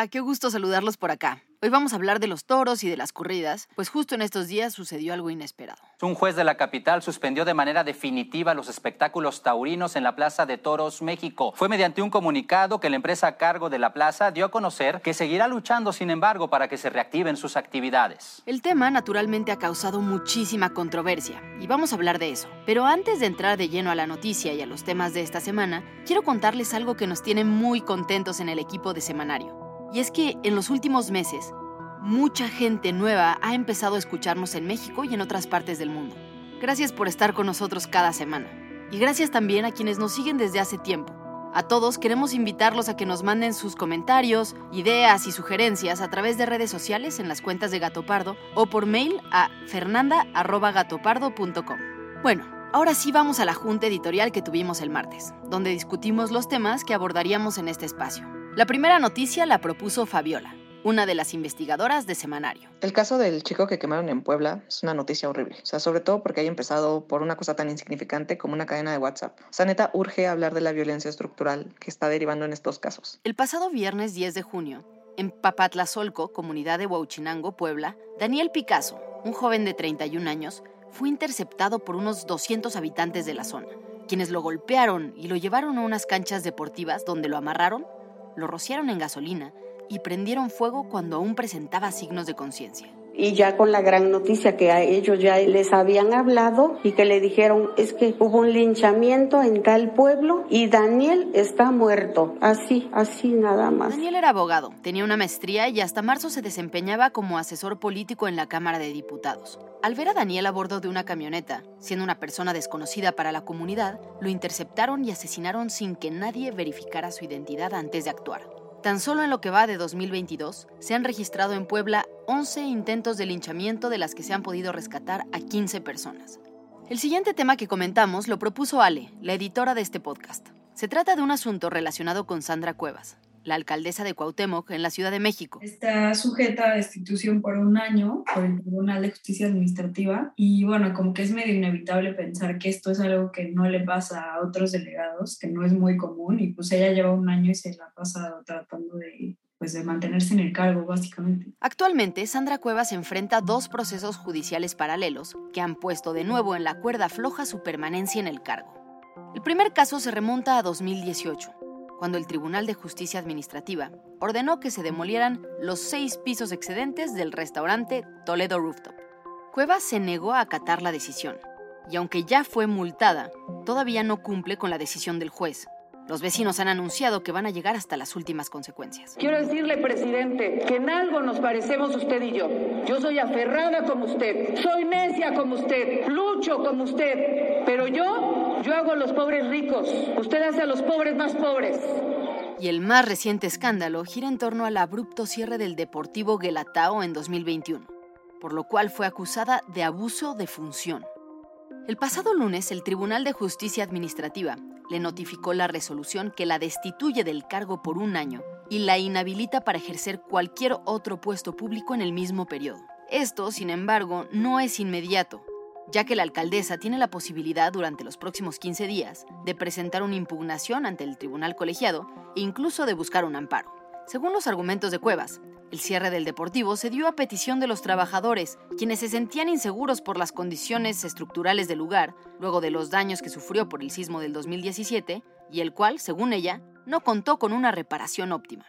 Hola, qué gusto saludarlos por acá. Hoy vamos a hablar de los toros y de las corridas, pues justo en estos días sucedió algo inesperado. Un juez de la capital suspendió de manera definitiva los espectáculos taurinos en la Plaza de Toros México. Fue mediante un comunicado que la empresa a cargo de la plaza dio a conocer que seguirá luchando, sin embargo, para que se reactiven sus actividades. El tema naturalmente ha causado muchísima controversia y vamos a hablar de eso. Pero antes de entrar de lleno a la noticia y a los temas de esta semana, quiero contarles algo que nos tiene muy contentos en el equipo de Semanario. Y es que en los últimos meses, mucha gente nueva ha empezado a escucharnos en México y en otras partes del mundo. Gracias por estar con nosotros cada semana. Y gracias también a quienes nos siguen desde hace tiempo. A todos queremos invitarlos a que nos manden sus comentarios, ideas y sugerencias a través de redes sociales en las cuentas de Gato Pardo o por mail a fernanda.gatopardo.com. Bueno, ahora sí vamos a la junta editorial que tuvimos el martes, donde discutimos los temas que abordaríamos en este espacio. La primera noticia la propuso Fabiola, una de las investigadoras de Semanario. El caso del chico que quemaron en Puebla es una noticia horrible, o sea, sobre todo porque haya empezado por una cosa tan insignificante como una cadena de WhatsApp. O sea, neta, urge hablar de la violencia estructural que está derivando en estos casos. El pasado viernes 10 de junio, en Papatlazolco, comunidad de Huauchinango, Puebla, Daniel Picasso, un joven de 31 años, fue interceptado por unos 200 habitantes de la zona, quienes lo golpearon y lo llevaron a unas canchas deportivas donde lo amarraron lo rociaron en gasolina y prendieron fuego cuando aún presentaba signos de conciencia. Y ya con la gran noticia que a ellos ya les habían hablado y que le dijeron es que hubo un linchamiento en tal pueblo y Daniel está muerto. Así, así nada más. Daniel era abogado, tenía una maestría y hasta marzo se desempeñaba como asesor político en la Cámara de Diputados. Al ver a Daniel a bordo de una camioneta, siendo una persona desconocida para la comunidad, lo interceptaron y asesinaron sin que nadie verificara su identidad antes de actuar. Tan solo en lo que va de 2022, se han registrado en Puebla 11 intentos de linchamiento de las que se han podido rescatar a 15 personas. El siguiente tema que comentamos lo propuso Ale, la editora de este podcast. Se trata de un asunto relacionado con Sandra Cuevas, la alcaldesa de Cuauhtémoc en la Ciudad de México. Está sujeta a destitución por un año por el Tribunal de Justicia Administrativa y bueno, como que es medio inevitable pensar que esto es algo que no le pasa a otros delegados, que no es muy común y pues ella lleva un año y se la ha pasado tratando de pues de mantenerse en el cargo, básicamente. Actualmente, Sandra Cuevas enfrenta dos procesos judiciales paralelos que han puesto de nuevo en la cuerda floja su permanencia en el cargo. El primer caso se remonta a 2018, cuando el Tribunal de Justicia Administrativa ordenó que se demolieran los seis pisos excedentes del restaurante Toledo Rooftop. Cuevas se negó a acatar la decisión, y aunque ya fue multada, todavía no cumple con la decisión del juez. Los vecinos han anunciado que van a llegar hasta las últimas consecuencias. Quiero decirle, presidente, que en algo nos parecemos usted y yo. Yo soy aferrada como usted, soy necia como usted, lucho como usted, pero yo yo hago a los pobres ricos, usted hace a los pobres más pobres. Y el más reciente escándalo gira en torno al abrupto cierre del Deportivo Guelatao en 2021, por lo cual fue acusada de abuso de función. El pasado lunes, el Tribunal de Justicia Administrativa le notificó la resolución que la destituye del cargo por un año y la inhabilita para ejercer cualquier otro puesto público en el mismo periodo. Esto, sin embargo, no es inmediato, ya que la alcaldesa tiene la posibilidad durante los próximos 15 días de presentar una impugnación ante el tribunal colegiado e incluso de buscar un amparo. Según los argumentos de Cuevas, El cierre del Deportivo se dio a petición de los trabajadores, quienes se sentían inseguros por las condiciones estructurales del lugar, luego de los daños que sufrió por el sismo del 2017, y el cual, según ella, no contó con una reparación óptima.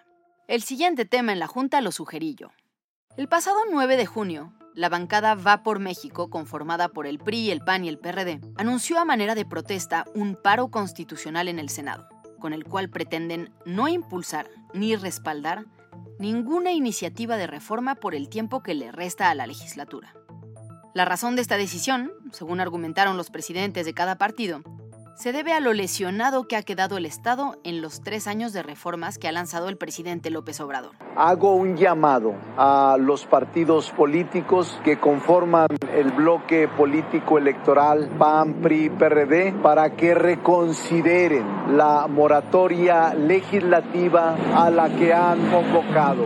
El siguiente tema en la Junta lo sugerí yo. El pasado 9 de junio, la bancada Va por México, conformada por el PRI, el PAN y el PRD, anunció a manera de protesta un paro constitucional en el Senado, con el cual pretenden no impulsar ni respaldar ninguna iniciativa de reforma por el tiempo que le resta a la legislatura. La razón de esta decisión, según argumentaron los presidentes de cada partido, se debe a lo lesionado que ha quedado el Estado en los tres años de reformas que ha lanzado el presidente López Obrador. Hago un llamado a los partidos políticos que conforman el bloque político electoral PAN, PRI, PRD para que reconsideren la moratoria legislativa a la que han convocado.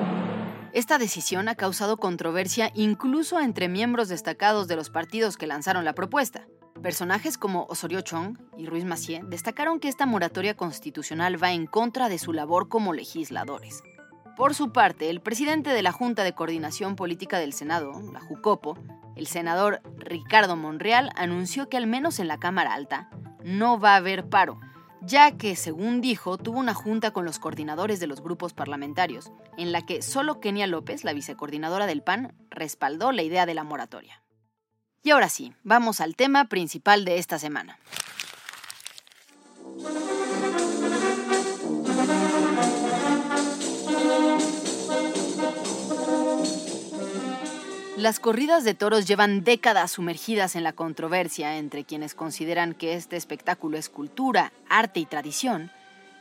Esta decisión ha causado controversia incluso entre miembros destacados de los partidos que lanzaron la propuesta. Personajes como Osorio Chong y Ruiz Macié destacaron que esta moratoria constitucional va en contra de su labor como legisladores. Por su parte, el presidente de la Junta de Coordinación Política del Senado, la JUCOPO, el senador Ricardo Monreal, anunció que al menos en la Cámara Alta no va a haber paro, ya que, según dijo, tuvo una junta con los coordinadores de los grupos parlamentarios, en la que solo Kenia López, la vicecoordinadora del PAN, respaldó la idea de la moratoria. Y ahora sí, vamos al tema principal de esta semana. Las corridas de toros llevan décadas sumergidas en la controversia entre quienes consideran que este espectáculo es cultura, arte y tradición,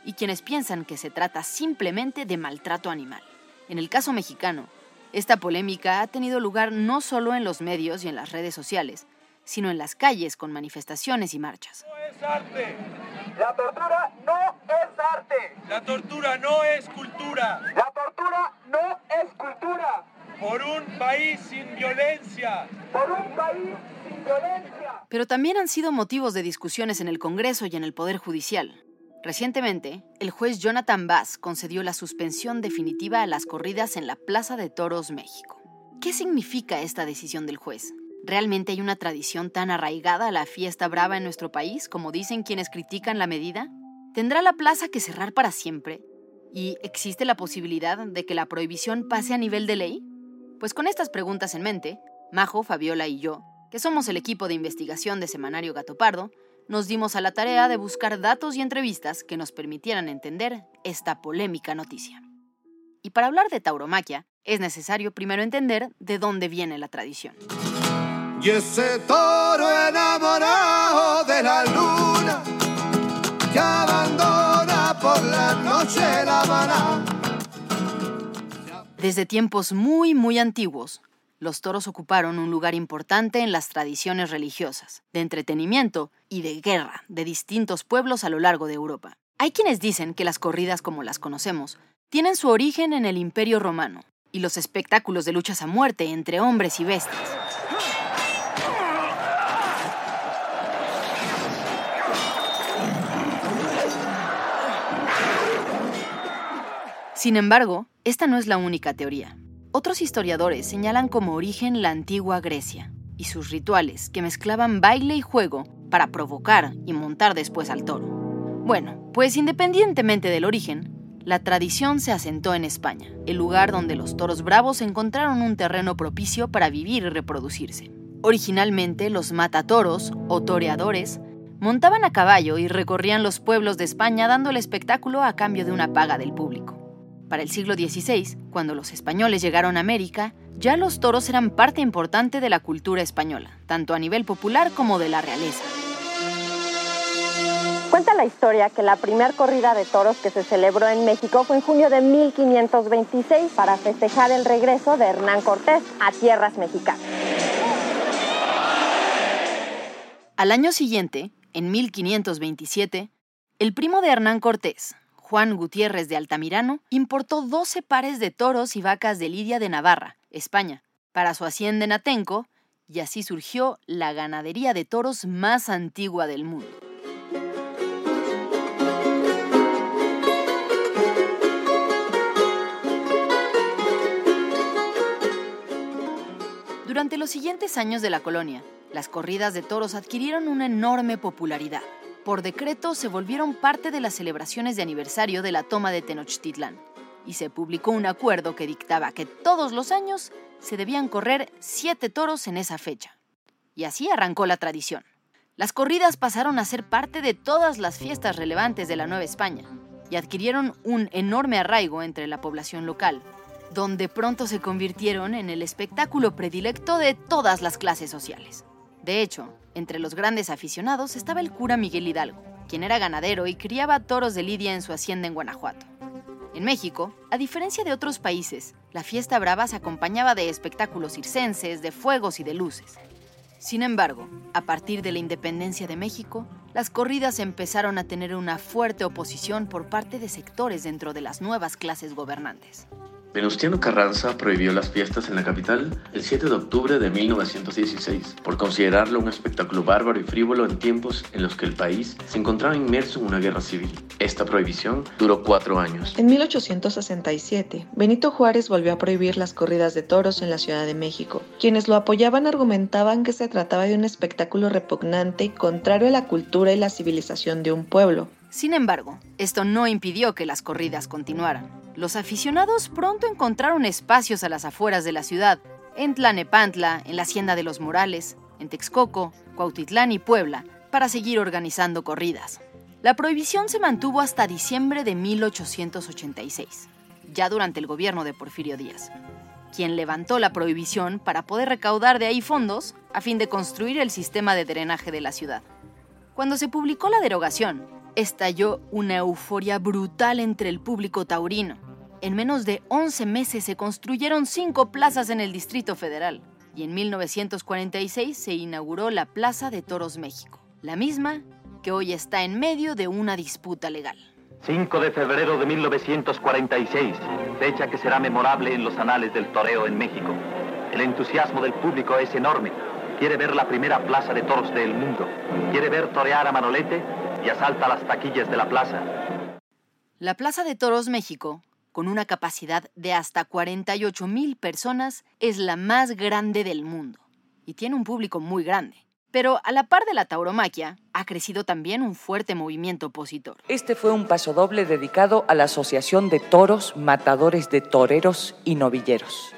y quienes piensan que se trata simplemente de maltrato animal. En el caso mexicano, esta polémica ha tenido lugar no solo en los medios y en las redes sociales, sino en las calles con manifestaciones y marchas. No es arte. La tortura no es arte. La tortura no es cultura. La tortura no es cultura. Por un país sin violencia. Por un país sin violencia. Pero también han sido motivos de discusiones en el Congreso y en el Poder Judicial. Recientemente, el juez Jonathan Bass concedió la suspensión definitiva a las corridas en la Plaza de Toros, México. ¿Qué significa esta decisión del juez? ¿Realmente hay una tradición tan arraigada a la fiesta brava en nuestro país como dicen quienes critican la medida? ¿Tendrá la plaza que cerrar para siempre? ¿Y existe la posibilidad de que la prohibición pase a nivel de ley? Pues con estas preguntas en mente, Majo, Fabiola y yo, que somos el equipo de investigación de Semanario Gato Pardo, nos dimos a la tarea de buscar datos y entrevistas que nos permitieran entender esta polémica noticia. Y para hablar de tauromaquia, es necesario primero entender de dónde viene la tradición. Y ese toro enamorado de la luna que abandona por la noche la Desde tiempos muy, muy antiguos, los toros ocuparon un lugar importante en las tradiciones religiosas, de entretenimiento y de guerra de distintos pueblos a lo largo de Europa. Hay quienes dicen que las corridas como las conocemos tienen su origen en el Imperio Romano y los espectáculos de luchas a muerte entre hombres y bestias. Sin embargo, esta no es la única teoría. Otros historiadores señalan como origen la antigua Grecia y sus rituales que mezclaban baile y juego para provocar y montar después al toro. Bueno, pues independientemente del origen, la tradición se asentó en España, el lugar donde los toros bravos encontraron un terreno propicio para vivir y reproducirse. Originalmente los matatoros o toreadores montaban a caballo y recorrían los pueblos de España dando el espectáculo a cambio de una paga del público. Para el siglo XVI, cuando los españoles llegaron a América, ya los toros eran parte importante de la cultura española, tanto a nivel popular como de la realeza. Cuenta la historia que la primera corrida de toros que se celebró en México fue en junio de 1526 para festejar el regreso de Hernán Cortés a tierras mexicanas. Al año siguiente, en 1527, el primo de Hernán Cortés, Juan Gutiérrez de Altamirano, importó 12 pares de toros y vacas de Lidia de Navarra, España, para su hacienda en Atenco, y así surgió la ganadería de toros más antigua del mundo. Durante los siguientes años de la colonia, las corridas de toros adquirieron una enorme popularidad. Por decreto se volvieron parte de las celebraciones de aniversario de la toma de Tenochtitlán y se publicó un acuerdo que dictaba que todos los años se debían correr siete toros en esa fecha. Y así arrancó la tradición. Las corridas pasaron a ser parte de todas las fiestas relevantes de la Nueva España y adquirieron un enorme arraigo entre la población local, donde pronto se convirtieron en el espectáculo predilecto de todas las clases sociales. De hecho, entre los grandes aficionados estaba el cura Miguel Hidalgo, quien era ganadero y criaba toros de lidia en su hacienda en Guanajuato. En México, a diferencia de otros países, la fiesta brava se acompañaba de espectáculos circenses, de fuegos y de luces, sin embargo, a partir de la independencia de México, las corridas empezaron a tener una fuerte oposición por parte de sectores dentro de las nuevas clases gobernantes. Venustiano Carranza prohibió las fiestas en la capital el 7 de octubre de 1916 por considerarlo un espectáculo bárbaro y frívolo en tiempos en los que el país se encontraba inmerso en una guerra civil. Esta prohibición duró cuatro años. En 1867, Benito Juárez volvió a prohibir las corridas de toros en la Ciudad de México. Quienes lo apoyaban argumentaban que se trataba de un espectáculo repugnante y contrario a la cultura y la civilización de un pueblo. Sin embargo, esto no impidió que las corridas continuaran los aficionados pronto encontraron espacios a las afueras de la ciudad, en Tlanepantla, en la Hacienda de los Morales, en Texcoco, Cuautitlán y Puebla, para seguir organizando corridas. La prohibición se mantuvo hasta diciembre de 1886, ya durante el gobierno de Porfirio Díaz, quien levantó la prohibición para poder recaudar de ahí fondos a fin de construir el sistema de drenaje de la ciudad. Cuando se publicó la derogación, estalló una euforia brutal entre el público taurino. En menos de 11 meses se construyeron cinco plazas en el Distrito Federal y en 1946 se inauguró la Plaza de Toros México, la misma que hoy está en medio de una disputa legal. 5 de febrero de 1946, fecha que será memorable en los anales del toreo en México. El entusiasmo del público es enorme. Quiere ver la primera plaza de toros del mundo. Quiere ver torear a Manolete y asalta las taquillas de la plaza. La Plaza de Toros México, con una capacidad de hasta 48 mil personas, es la más grande del mundo y tiene un público muy grande. Pero a la par de la tauromaquia, ha crecido también un fuerte movimiento opositor. Este fue un pasodoble dedicado a la Asociación de Toros, Matadores de Toreros y Novilleros.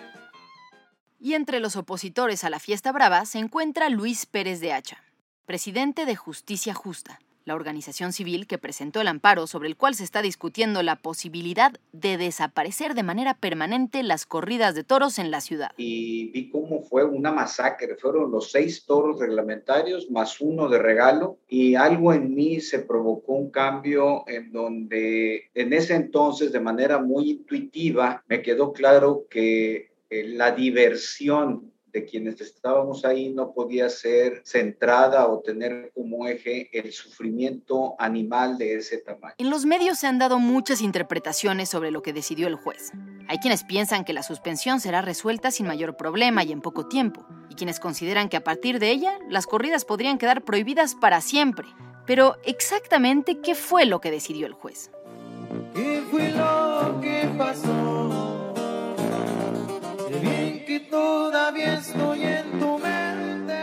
Y entre los opositores a la fiesta brava se encuentra Luis Pérez de Hacha, presidente de Justicia Justa, la organización civil que presentó el amparo sobre el cual se está discutiendo la posibilidad de desaparecer de manera permanente las corridas de toros en la ciudad. Y vi cómo fue una masacre, fueron los seis toros reglamentarios más uno de regalo y algo en mí se provocó un cambio en donde en ese entonces de manera muy intuitiva me quedó claro que eh, la diversión de quienes estábamos ahí no podía ser centrada o tener como eje el sufrimiento animal de ese tamaño. En los medios se han dado muchas interpretaciones sobre lo que decidió el juez. Hay quienes piensan que la suspensión será resuelta sin mayor problema y en poco tiempo, y quienes consideran que a partir de ella las corridas podrían quedar prohibidas para siempre. Pero exactamente qué fue lo que decidió el juez. ¿Qué fue lo que pasó? Todavía estoy en tu mente.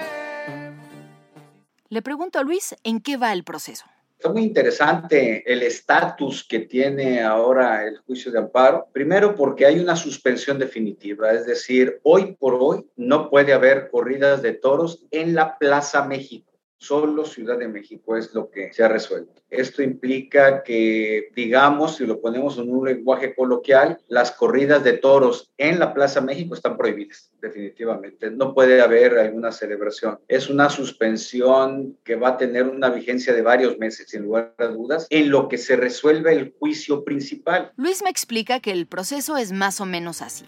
Le pregunto a Luis en qué va el proceso. Está muy interesante el estatus que tiene ahora el juicio de amparo. Primero porque hay una suspensión definitiva, es decir, hoy por hoy no puede haber corridas de toros en la Plaza México. Solo Ciudad de México es lo que se ha resuelto. Esto implica que, digamos, si lo ponemos en un lenguaje coloquial, las corridas de toros en la Plaza México están prohibidas, definitivamente. No puede haber alguna celebración. Es una suspensión que va a tener una vigencia de varios meses, sin lugar a dudas, en lo que se resuelve el juicio principal. Luis me explica que el proceso es más o menos así.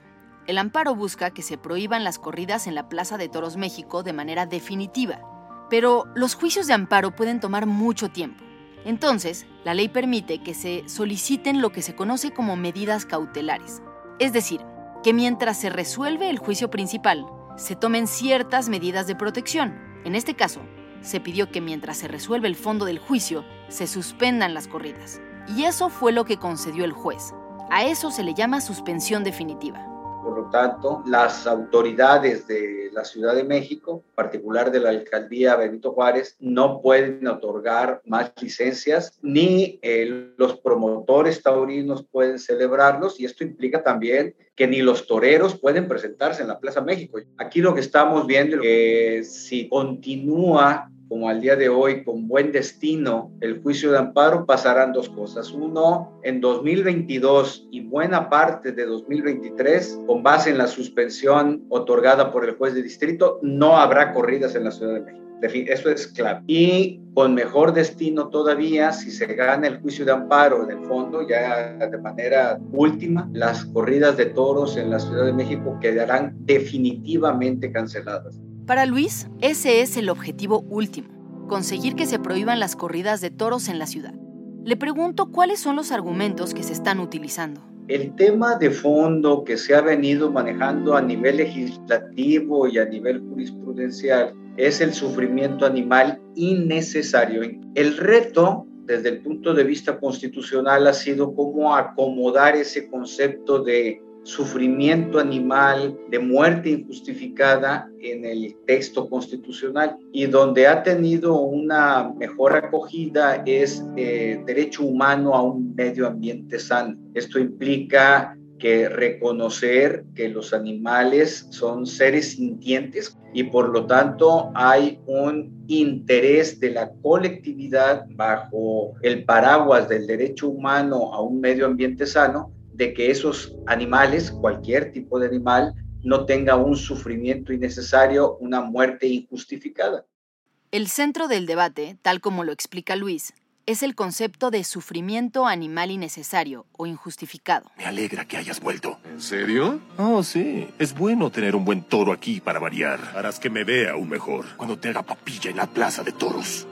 El amparo busca que se prohíban las corridas en la Plaza de Toros México de manera definitiva pero los juicios de amparo pueden tomar mucho tiempo. Entonces, la ley permite que se soliciten lo que se conoce como medidas cautelares. Es decir, que mientras se resuelve el juicio principal, se tomen ciertas medidas de protección. En este caso, se pidió que mientras se resuelve el fondo del juicio, se suspendan las corridas. Y eso fue lo que concedió el juez. A eso se le llama suspensión definitiva. Por lo tanto las autoridades de la Ciudad de México, en particular de la alcaldía Benito Juárez, no pueden otorgar más licencias ni eh, los promotores taurinos pueden celebrarlos y esto implica también que ni los toreros pueden presentarse en la Plaza México. Aquí lo que estamos viendo es que si continúa como al día de hoy, con buen destino, el juicio de amparo, pasarán dos cosas. Uno, en 2022 y buena parte de 2023, con base en la suspensión otorgada por el juez de distrito, no habrá corridas en la Ciudad de México. Eso es clave. Y con mejor destino todavía, si se gana el juicio de amparo en el fondo, ya de manera última, las corridas de toros en la Ciudad de México quedarán definitivamente canceladas. Para Luis, ese es el objetivo último, conseguir que se prohíban las corridas de toros en la ciudad. Le pregunto cuáles son los argumentos que se están utilizando. El tema de fondo que se ha venido manejando a nivel legislativo y a nivel jurisprudencial es el sufrimiento animal innecesario. El reto desde el punto de vista constitucional ha sido cómo acomodar ese concepto de sufrimiento animal, de muerte injustificada en el texto constitucional y donde ha tenido una mejor acogida es eh, derecho humano a un medio ambiente sano. Esto implica que reconocer que los animales son seres sintientes y por lo tanto hay un interés de la colectividad bajo el paraguas del derecho humano a un medio ambiente sano de que esos animales, cualquier tipo de animal, no tenga un sufrimiento innecesario, una muerte injustificada. El centro del debate, tal como lo explica Luis, es el concepto de sufrimiento animal innecesario o injustificado. Me alegra que hayas vuelto. ¿En serio? Oh, sí. Es bueno tener un buen toro aquí para variar. Harás que me vea aún mejor cuando te haga papilla en la plaza de toros.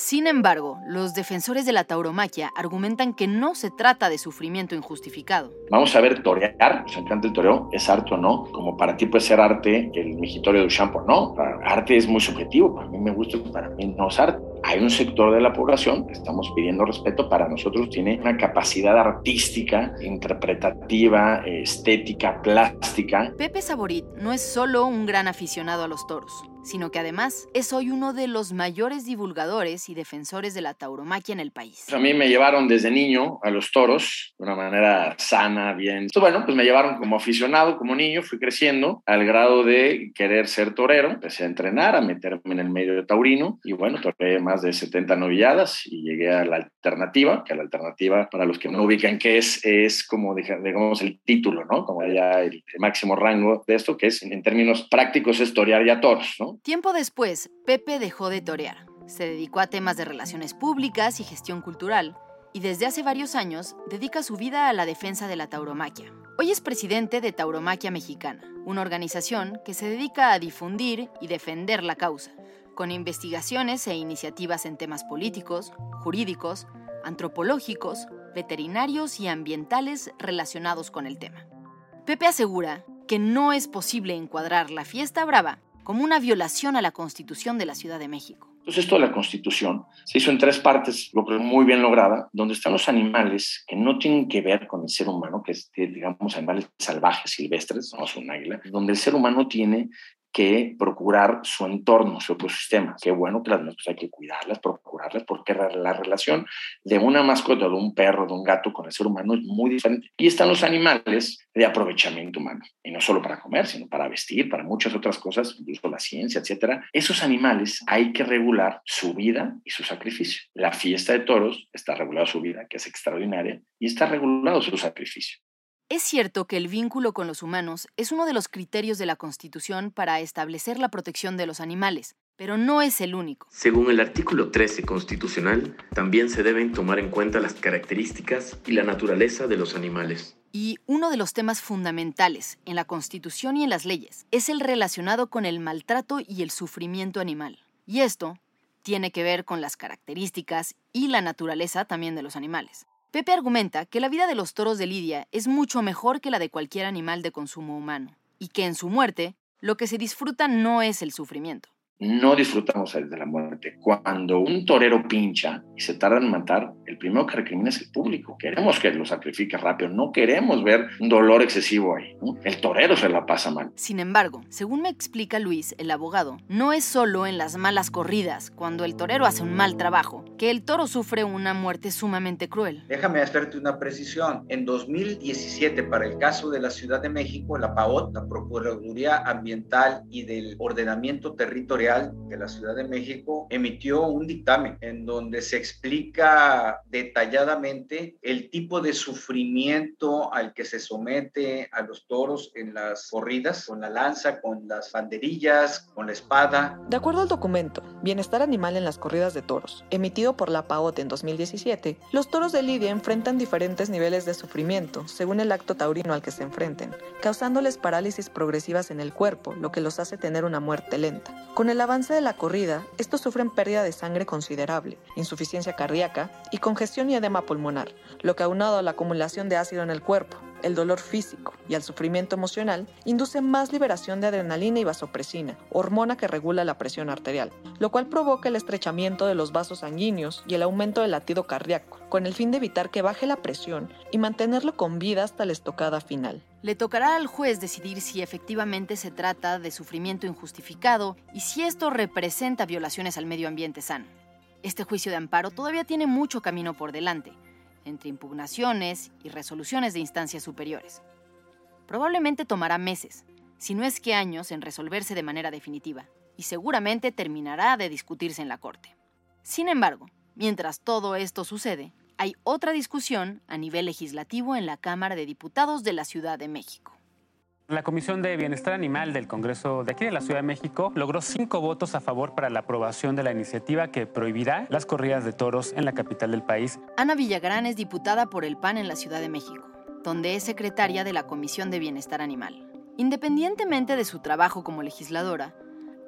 Sin embargo, los defensores de la tauromaquia argumentan que no se trata de sufrimiento injustificado. Vamos a ver torear, nos encanta el toreo, es arte o no, como para ti puede ser arte el migitorio de Champo, no, arte es muy subjetivo, para mí me gusta, para mí no es arte. Hay un sector de la población que estamos pidiendo respeto, para nosotros tiene una capacidad artística, interpretativa, estética, plástica. Pepe Saborit no es solo un gran aficionado a los toros sino que además es hoy uno de los mayores divulgadores y defensores de la tauromaquia en el país. A mí me llevaron desde niño a los toros de una manera sana, bien. Entonces, bueno, pues me llevaron como aficionado, como niño, fui creciendo al grado de querer ser torero. Empecé a entrenar, a meterme en el medio de taurino y bueno, toqué más de 70 novilladas y llegué a la alternativa, que la alternativa, para los que no ubican qué es, es como, digamos, el título, ¿no? Como ya el máximo rango de esto, que es en términos prácticos es torear ya toros, ¿no? Tiempo después, Pepe dejó de torear. Se dedicó a temas de relaciones públicas y gestión cultural, y desde hace varios años dedica su vida a la defensa de la tauromaquia. Hoy es presidente de Tauromaquia Mexicana, una organización que se dedica a difundir y defender la causa, con investigaciones e iniciativas en temas políticos, jurídicos, antropológicos, veterinarios y ambientales relacionados con el tema. Pepe asegura que no es posible encuadrar la fiesta brava como una violación a la Constitución de la Ciudad de México. Entonces, esto de la Constitución se hizo en tres partes, lo creo muy bien lograda, donde están los animales que no tienen que ver con el ser humano, que es, digamos, animales salvajes, silvestres, no es un águila, donde el ser humano tiene que procurar su entorno, su ecosistema. Qué bueno que las mascotas hay que cuidarlas, procurarlas, porque la relación de una mascota, de un perro, de un gato con el ser humano es muy diferente. Y están los animales de aprovechamiento humano, y no solo para comer, sino para vestir, para muchas otras cosas, incluso la ciencia, etcétera. Esos animales hay que regular su vida y su sacrificio. La fiesta de toros está regulada su vida, que es extraordinaria, y está regulado su sacrificio. Es cierto que el vínculo con los humanos es uno de los criterios de la Constitución para establecer la protección de los animales, pero no es el único. Según el artículo 13 constitucional, también se deben tomar en cuenta las características y la naturaleza de los animales. Y uno de los temas fundamentales en la Constitución y en las leyes es el relacionado con el maltrato y el sufrimiento animal. Y esto tiene que ver con las características y la naturaleza también de los animales. Pepe argumenta que la vida de los toros de Lidia es mucho mejor que la de cualquier animal de consumo humano, y que en su muerte lo que se disfruta no es el sufrimiento, no disfrutamos de la muerte. Cuando un torero pincha y se tarda en matar, el primero que recrimina es el público. Queremos que lo sacrifique rápido, no queremos ver un dolor excesivo ahí. El torero se la pasa mal. Sin embargo, según me explica Luis, el abogado, no es solo en las malas corridas, cuando el torero hace un mal trabajo, que el toro sufre una muerte sumamente cruel. Déjame hacerte una precisión. En 2017, para el caso de la Ciudad de México, la PAOT, la Procuraduría Ambiental y del Ordenamiento Territorial de la Ciudad de México, emitió un dictamen en donde se explica detalladamente el tipo de sufrimiento al que se somete a los toros en las corridas, con la lanza, con las banderillas, con la espada. De acuerdo al documento Bienestar Animal en las Corridas de Toros, emitido por la PAOT en 2017, los toros de Lidia enfrentan diferentes niveles de sufrimiento según el acto taurino al que se enfrenten, causándoles parálisis progresivas en el cuerpo, lo que los hace tener una muerte lenta. Con el avance de la corrida, estos sufren pérdida de sangre considerable, insuficiencia cardíaca y congestión y edema pulmonar, lo que aunado a la acumulación de ácido en el cuerpo, el dolor físico y el sufrimiento emocional induce más liberación de adrenalina y vasopresina, hormona que regula la presión arterial, lo cual provoca el estrechamiento de los vasos sanguíneos y el aumento del latido cardíaco, con el fin de evitar que baje la presión y mantenerlo con vida hasta la estocada final. Le tocará al juez decidir si efectivamente se trata de sufrimiento injustificado y si esto representa violaciones al medio ambiente sano. Este juicio de amparo todavía tiene mucho camino por delante, entre impugnaciones y resoluciones de instancias superiores. Probablemente tomará meses, si no es que años, en resolverse de manera definitiva, y seguramente terminará de discutirse en la Corte. Sin embargo, mientras todo esto sucede, hay otra discusión a nivel legislativo en la Cámara de Diputados de la Ciudad de México. La Comisión de Bienestar Animal del Congreso de aquí de la Ciudad de México logró cinco votos a favor para la aprobación de la iniciativa que prohibirá las corridas de toros en la capital del país. Ana Villagrán es diputada por el PAN en la Ciudad de México, donde es secretaria de la Comisión de Bienestar Animal. Independientemente de su trabajo como legisladora,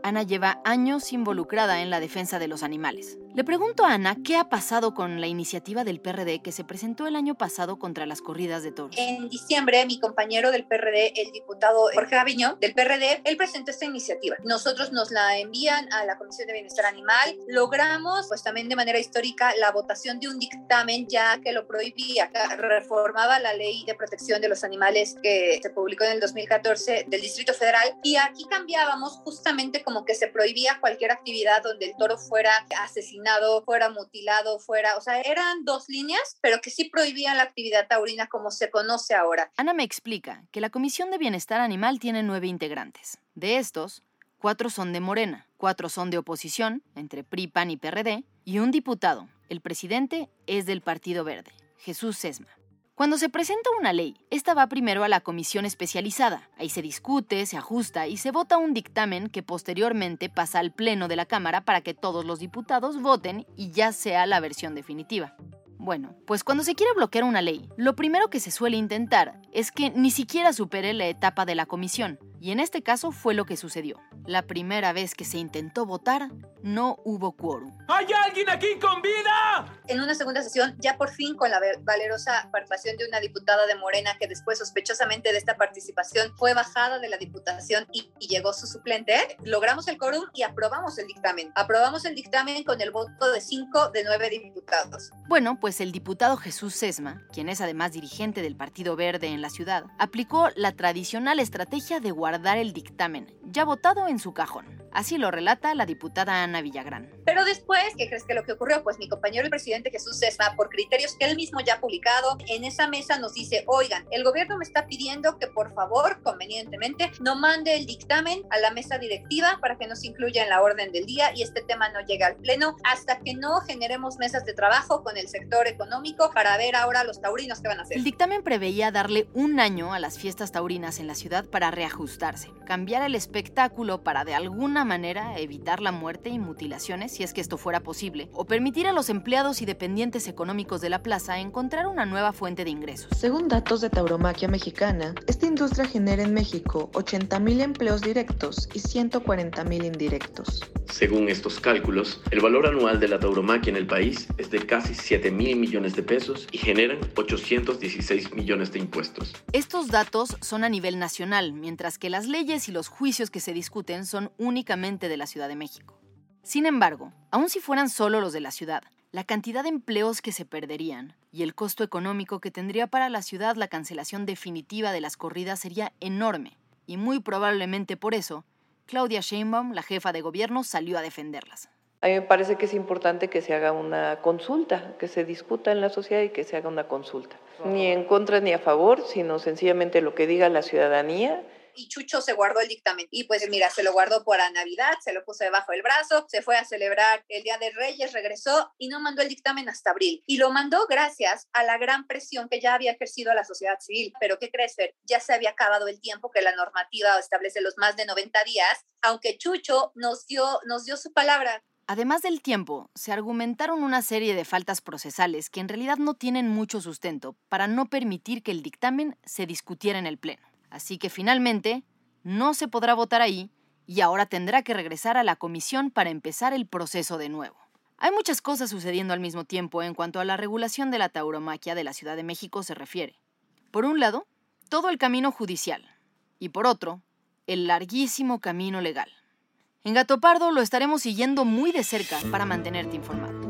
Ana lleva años involucrada en la defensa de los animales. Le pregunto a Ana qué ha pasado con la iniciativa del PRD que se presentó el año pasado contra las corridas de toros. En diciembre, mi compañero del PRD, el diputado Jorge Aviñón, del PRD, él presentó esta iniciativa. Nosotros nos la envían a la Comisión de Bienestar Animal. Logramos, pues también de manera histórica, la votación de un dictamen ya que lo prohibía, que reformaba la ley de protección de los animales que se publicó en el 2014 del Distrito Federal. Y aquí cambiábamos justamente como que se prohibía cualquier actividad donde el toro fuera asesinado fuera mutilado, fuera, o sea, eran dos líneas, pero que sí prohibían la actividad taurina como se conoce ahora. Ana me explica que la Comisión de Bienestar Animal tiene nueve integrantes. De estos, cuatro son de Morena, cuatro son de oposición, entre PRI, PAN y PRD, y un diputado, el presidente, es del Partido Verde, Jesús Sesma. Cuando se presenta una ley, esta va primero a la comisión especializada. Ahí se discute, se ajusta y se vota un dictamen que posteriormente pasa al Pleno de la Cámara para que todos los diputados voten y ya sea la versión definitiva. Bueno, pues cuando se quiere bloquear una ley, lo primero que se suele intentar es que ni siquiera supere la etapa de la comisión, y en este caso fue lo que sucedió. La primera vez que se intentó votar, no hubo quórum. ¿Hay alguien aquí con vida? En una segunda sesión, ya por fin con la valerosa participación de una diputada de Morena que después sospechosamente de esta participación fue bajada de la diputación y, y llegó su suplente, logramos el quórum y aprobamos el dictamen. Aprobamos el dictamen con el voto de cinco de nueve diputados. Bueno, pues el diputado Jesús Sesma, quien es además dirigente del Partido Verde en la ciudad, aplicó la tradicional estrategia de guardar el dictamen, ya votado en su cajón. Así lo relata la diputada Ana Villagrán. Pero después, ¿qué crees que lo que ocurrió? Pues mi compañero el presidente Jesús Sesma, por criterios que él mismo ya ha publicado, en esa mesa nos dice, oigan, el gobierno me está pidiendo que por favor, convenientemente, no mande el dictamen a la mesa directiva para que no se incluya en la orden del día y este tema no llegue al pleno hasta que no generemos mesas de trabajo con el sector económico para ver ahora los taurinos que van a hacer. El dictamen preveía darle un año a las fiestas taurinas en la ciudad para reajustarse, cambiar el espectáculo para de alguna manera evitar la muerte y mutilaciones si es que esto fuera posible, o permitir a los empleados y dependientes económicos de la plaza encontrar una nueva fuente de ingresos. Según datos de Tauromaquia Mexicana, esta industria genera en México 80.000 empleos directos y 140.000 indirectos. Según estos cálculos, el valor anual de la tauromaquia en el país es de casi 7 mil millones de pesos y generan 816 millones de impuestos. Estos datos son a nivel nacional, mientras que las leyes y los juicios que se discuten son únicamente de la Ciudad de México. Sin embargo, aun si fueran solo los de la ciudad, la cantidad de empleos que se perderían y el costo económico que tendría para la ciudad la cancelación definitiva de las corridas sería enorme, y muy probablemente por eso, Claudia Sheinbaum, la jefa de gobierno, salió a defenderlas. A mí me parece que es importante que se haga una consulta, que se discuta en la sociedad y que se haga una consulta. Ni en contra ni a favor, sino sencillamente lo que diga la ciudadanía y Chucho se guardó el dictamen. Y pues mira, se lo guardó para Navidad, se lo puso debajo del brazo, se fue a celebrar el Día de Reyes, regresó y no mandó el dictamen hasta abril. Y lo mandó gracias a la gran presión que ya había ejercido la sociedad civil. Pero ¿qué crees? Ya se había acabado el tiempo que la normativa establece los más de 90 días, aunque Chucho nos dio, nos dio su palabra. Además del tiempo, se argumentaron una serie de faltas procesales que en realidad no tienen mucho sustento para no permitir que el dictamen se discutiera en el Pleno. Así que finalmente no se podrá votar ahí y ahora tendrá que regresar a la comisión para empezar el proceso de nuevo. Hay muchas cosas sucediendo al mismo tiempo en cuanto a la regulación de la tauromaquia de la Ciudad de México se refiere. Por un lado, todo el camino judicial y por otro, el larguísimo camino legal. En Gato Pardo lo estaremos siguiendo muy de cerca para mantenerte informado.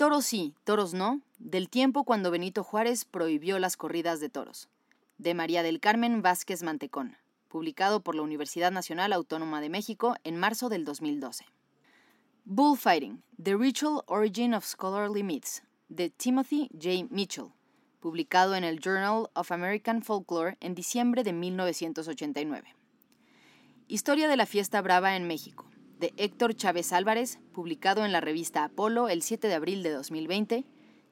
Toros sí, toros no, del tiempo cuando Benito Juárez prohibió las corridas de toros, de María del Carmen Vázquez Mantecón, publicado por la Universidad Nacional Autónoma de México en marzo del 2012. Bullfighting, The Ritual Origin of Scholarly Myths, de Timothy J. Mitchell, publicado en el Journal of American Folklore en diciembre de 1989. Historia de la fiesta brava en México, de Héctor Chávez Álvarez, publicado en la revista Apolo el 7 de abril de 2020,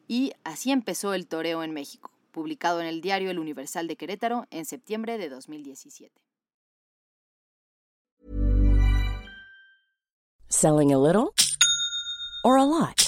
y Así empezó el toreo en México, publicado en el diario El Universal de Querétaro en septiembre de 2017. Selling a little or a lot?